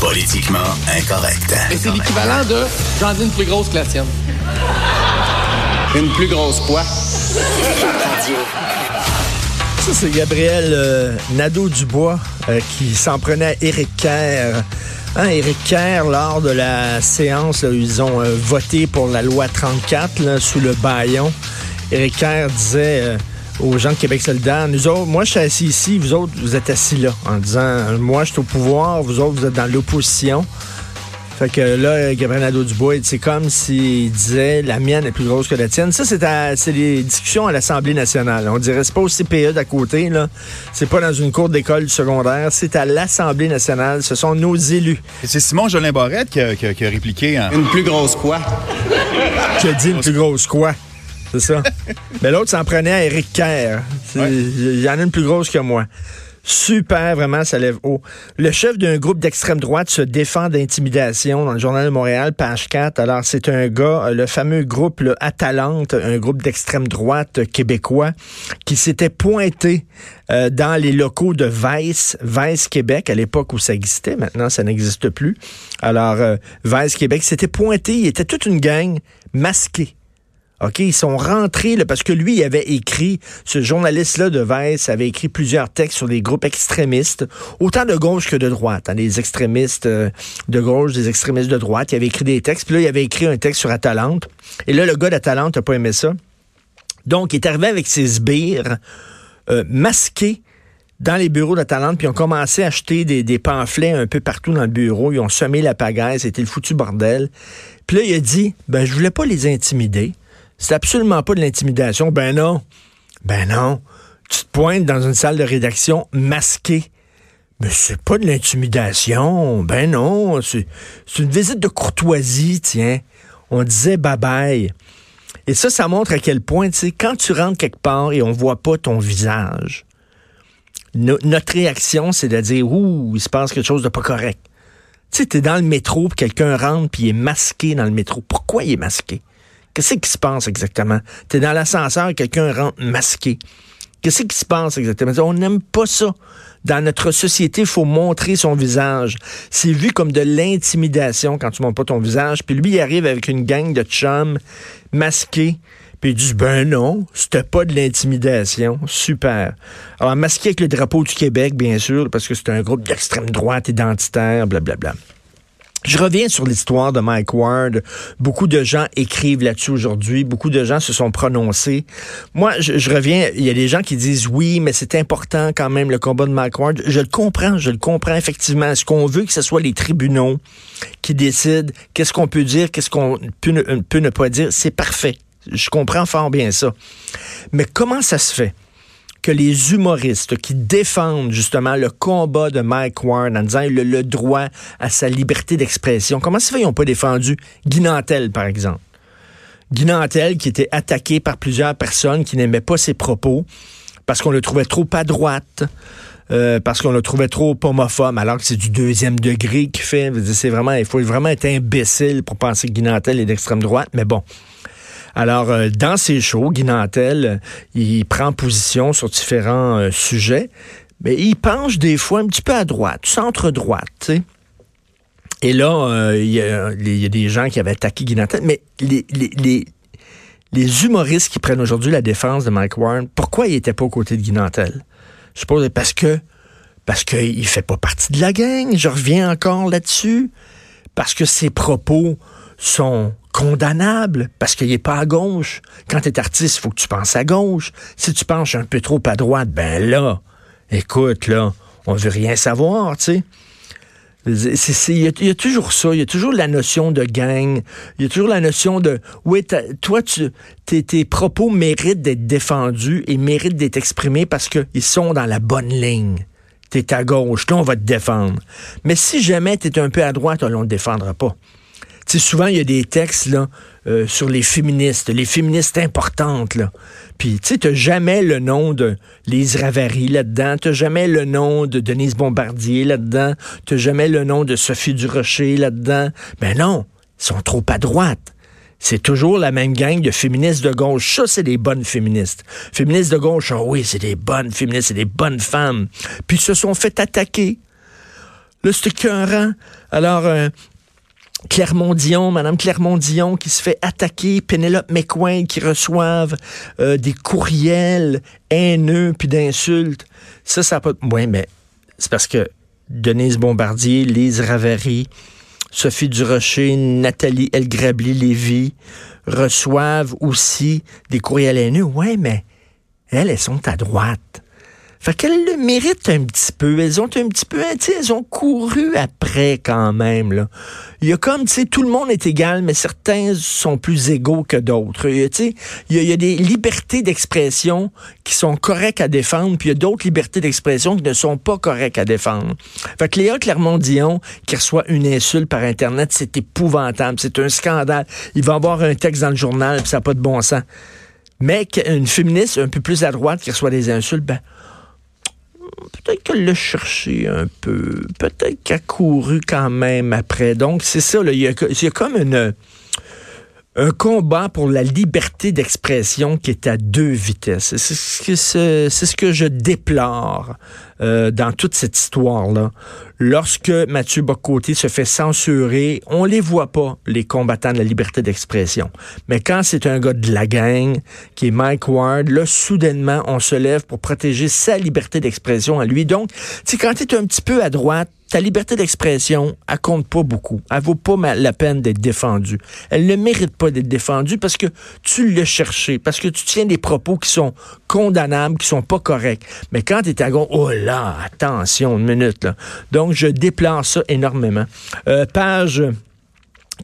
Politiquement incorrect. Mais c'est l'équivalent de j'en ai une plus grosse que la tienne. Une plus grosse quoi? Ça, c'est Gabriel euh, Nadeau-Dubois euh, qui s'en prenait à Éric Kerr. Hein, Éric Kerr, lors de la séance, là, ils ont euh, voté pour la loi 34 là, sous le baillon. Éric Kerr disait euh, aux gens de Québec solidaire, nous autres, moi je suis assis ici, vous autres, vous êtes assis là, en disant, moi je suis au pouvoir, vous autres, vous êtes dans l'opposition. Fait que là, Gabriel Nadeau-Dubois, c'est comme s'il disait la mienne est plus grosse que la tienne. Ça, c'est à- c'est les discussions à l'Assemblée nationale. On dirait c'est pas au CPE d'à côté, là. C'est pas dans une cour d'école secondaire. C'est à l'Assemblée nationale. Ce sont nos élus. C'est Simon Jolin Barrette qui a, qui a- qui a répliqué en... Une plus grosse quoi? qui a dit une plus grosse quoi? C'est ça. Mais l'autre s'en prenait à Éric Kerr. Ouais. Il y en a une plus grosse que moi. Super, vraiment, ça lève haut. Le chef d'un groupe d'extrême droite se défend d'intimidation dans le Journal de Montréal, page 4. Alors, c'est un gars, euh, le fameux groupe le Atalante, un groupe d'extrême droite québécois, qui s'était pointé euh, dans les locaux de Vice, Vice Québec, à l'époque où ça existait. Maintenant, ça n'existe plus. Alors, euh, Vice Québec s'était pointé. Il était toute une gang masquée. OK, ils sont rentrés parce que lui, il avait écrit, ce journaliste-là de Vice avait écrit plusieurs textes sur des groupes extrémistes, autant de gauche que de droite. hein, des extrémistes euh, de gauche, des extrémistes de droite. Il avait écrit des textes, puis là, il avait écrit un texte sur Atalante. Et là, le gars d'Atalante n'a pas aimé ça. Donc, il est arrivé avec ses sbires euh, masqués dans les bureaux d'Atalante, puis ils ont commencé à acheter des, des pamphlets un peu partout dans le bureau. Ils ont semé la pagaille, c'était le foutu bordel. Puis là, il a dit, ben, je voulais pas les intimider. C'est absolument pas de l'intimidation. Ben non. Ben non. Tu te pointes dans une salle de rédaction masquée. Mais c'est pas de l'intimidation. Ben non. C'est une visite de courtoisie, tiens. On disait bye bye. Et ça, ça montre à quel point, tu sais, quand tu rentres quelque part et on voit pas ton visage, no- notre réaction, c'est de dire, ouh, il se passe quelque chose de pas correct. Tu sais, dans le métro, puis quelqu'un rentre, puis il est masqué dans le métro. Pourquoi il est masqué? Qu'est-ce qui se passe exactement? T'es dans l'ascenseur quelqu'un rentre masqué. Qu'est-ce qui se passe exactement? On n'aime pas ça. Dans notre société, il faut montrer son visage. C'est vu comme de l'intimidation quand tu montres pas ton visage. Puis lui, il arrive avec une gang de chums masqués. Puis il dit, ben non, c'était pas de l'intimidation. Super. Alors, masqué avec le drapeau du Québec, bien sûr, parce que c'est un groupe d'extrême droite identitaire, blablabla. Je reviens sur l'histoire de Mike Ward. Beaucoup de gens écrivent là-dessus aujourd'hui. Beaucoup de gens se sont prononcés. Moi, je, reviens. Il y a des gens qui disent oui, mais c'est important quand même le combat de Mike Ward. Je le comprends. Je le comprends effectivement. Est-ce qu'on veut que ce soit les tribunaux qui décident qu'est-ce qu'on peut dire, qu'est-ce qu'on peut ne pas dire? C'est parfait. Je comprends fort bien ça. Mais comment ça se fait? Que les humoristes qui défendent justement le combat de Mike Ward en disant le, le droit à sa liberté d'expression, comment ça fait qu'ils n'ont pas défendu Guy Nantel, par exemple? Guy Nantel qui était attaqué par plusieurs personnes qui n'aimaient pas ses propos parce qu'on le trouvait trop à droite, euh, parce qu'on le trouvait trop homophobe, alors que c'est du deuxième degré qui fait. C'est vraiment, il faut vraiment être imbécile pour penser que Guy Nantel est d'extrême droite, mais bon. Alors, euh, dans ses shows, Guy Nantel, euh, il prend position sur différents euh, sujets, mais il penche des fois un petit peu à droite, centre-droite. Et là, euh, il y, a- des gens qui avaient attaqué Guy Nantel, mais les humoristes qui prennent aujourd'hui la défense de Mike Warren, pourquoi ils n'étaient pas aux côtés de Guy Nantel? Je suppose parce que parce qu'il fait pas partie de la gang. Je reviens encore là-dessus. Parce que ses propos sont condamnables, parce qu'il est pas à gauche. Quand tu es artiste, il faut que tu penses à gauche. Si tu penches un peu trop à droite, ben là, écoute, là, on veut rien savoir, tu sais. Il y, a- toujours ça, il y a toujours la notion de gang, il y a toujours la notion de, oui, toi, tu, tes, tes propos méritent d'être défendus et méritent d'être exprimés parce qu'ils sont dans la bonne ligne. t'es à gauche, là, on va te défendre. Mais si jamais t'es un peu à droite, on ne te défendra pas. Souvent, il y a des textes euh, sur les féministes, les féministes importantes. Puis, tu sais, t'as jamais le nom de Lise Ravary là-dedans, t'as jamais le nom de Denise Bombardier là-dedans, t'as jamais le nom de Sophie Durocher là-dedans. Ben non, ils sont trop à droite. C'est toujours la même gang de féministes de gauche. Ça, c'est des bonnes féministes. Féministes de gauche, oh oui, c'est des bonnes féministes, c'est des bonnes femmes. Puis ils se sont fait attaquer. Là, c'est écœurant. Alors, euh, Clermont-Dion, Madame Clermont-Dion qui se fait attaquer, Pénélope McQuain qui reçoivent euh, des courriels haineux puis d'insultes. Ça, ça pas... Oui, mais c'est parce que Denise Bombardier, Lise Ravary, Sophie Durocher, Nathalie Elgrabli-Lévy reçoivent aussi des courriels haineux. Oui, mais elles, elles sont à droite. Fait qu'elles le méritent un petit peu. Elles ont un petit peu, hein, elles ont couru après quand même. Là. Il y a comme, tu sais, tout le monde est égal, mais certains sont plus égaux que d'autres. Tu sais, il y, a, des libertés d'expression qui sont correctes à défendre, puis il y a d'autres libertés d'expression qui ne sont pas correctes à défendre. Fait que Léa Clermont-Dion, qui reçoit une insulte par Internet, c'est épouvantable, c'est un scandale. Il va avoir un texte dans le journal, puis ça n'a pas de bon sens. Mais une féministe un peu plus à droite qui reçoit des insultes, ben, peut-être qu'elle l'a cherché un peu, peut-être qu'elle a couru quand même après. Donc, c'est ça, il y, a comme une, un combat pour la liberté d'expression qui est à deux vitesses. C'est ce que, je déplore euh, dans toute cette histoire-là. Lorsque Mathieu Bocoté se fait censurer, on les voit pas, les combattants de la liberté d'expression. Mais quand c'est un gars de la gang, qui est Mike Ward, là, soudainement, on se lève pour protéger sa liberté d'expression à lui. Donc, tu quand tu es un petit peu à droite, ta liberté d'expression, elle compte pas beaucoup. Elle vaut pas la peine d'être défendue. Elle ne mérite pas d'être défendue parce que tu l'as cherché, parce que tu tiens des propos qui sont condamnables, qui sont pas corrects. Mais quand tu es à gauche, oh là, attention, une minute. Donc, je déplore ça énormément. Euh, page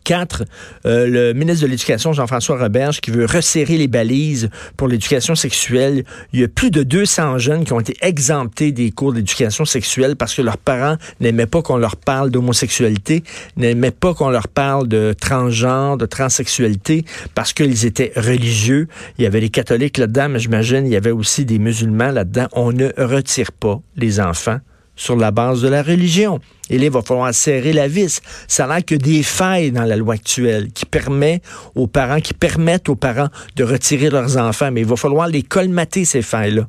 4, euh, le ministre de l'Éducation, Jean-François Roberge, qui veut resserrer les balises pour l'éducation sexuelle. Il y a plus de 200 jeunes qui ont été exemptés des cours d'éducation sexuelle parce que leurs parents n'aimaient pas qu'on leur parle d'homosexualité, n'aimaient pas qu'on leur parle de transgenre, de transsexualité, parce qu'ils étaient religieux. Il y avait les catholiques là-dedans, mais j'imagine il y avait aussi des musulmans là-dedans. On ne retire pas les enfants sur la base de la religion. Et là, il va falloir serrer la vis. Ça n'a que des failles dans la loi actuelle qui permet aux parents, qui permettent aux parents de retirer leurs enfants. Mais il va falloir les colmater, ces failles-là.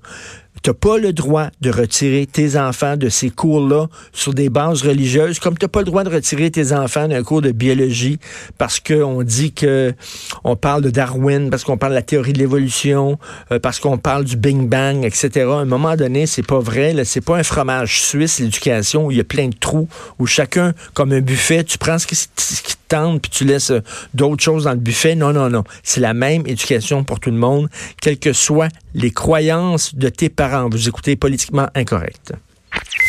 T'as pas le droit de retirer tes enfants de ces cours-là sur des bases religieuses, comme t'as pas le droit de retirer tes enfants d'un cours de biologie parce qu'on dit que on parle de Darwin, parce qu'on parle de la théorie de l'évolution, euh, parce qu'on parle du Big Bang, etc. À un moment donné, c'est pas vrai. C'est pas un fromage suisse, l'éducation, où il y a plein de trous, où chacun, comme un buffet, tu prends ce qui, ce qui puis tu laisses euh, d'autres choses dans le buffet. Non, non, non. C'est la même éducation pour tout le monde, quelles que soient les croyances de tes parents. Vous écoutez politiquement incorrect.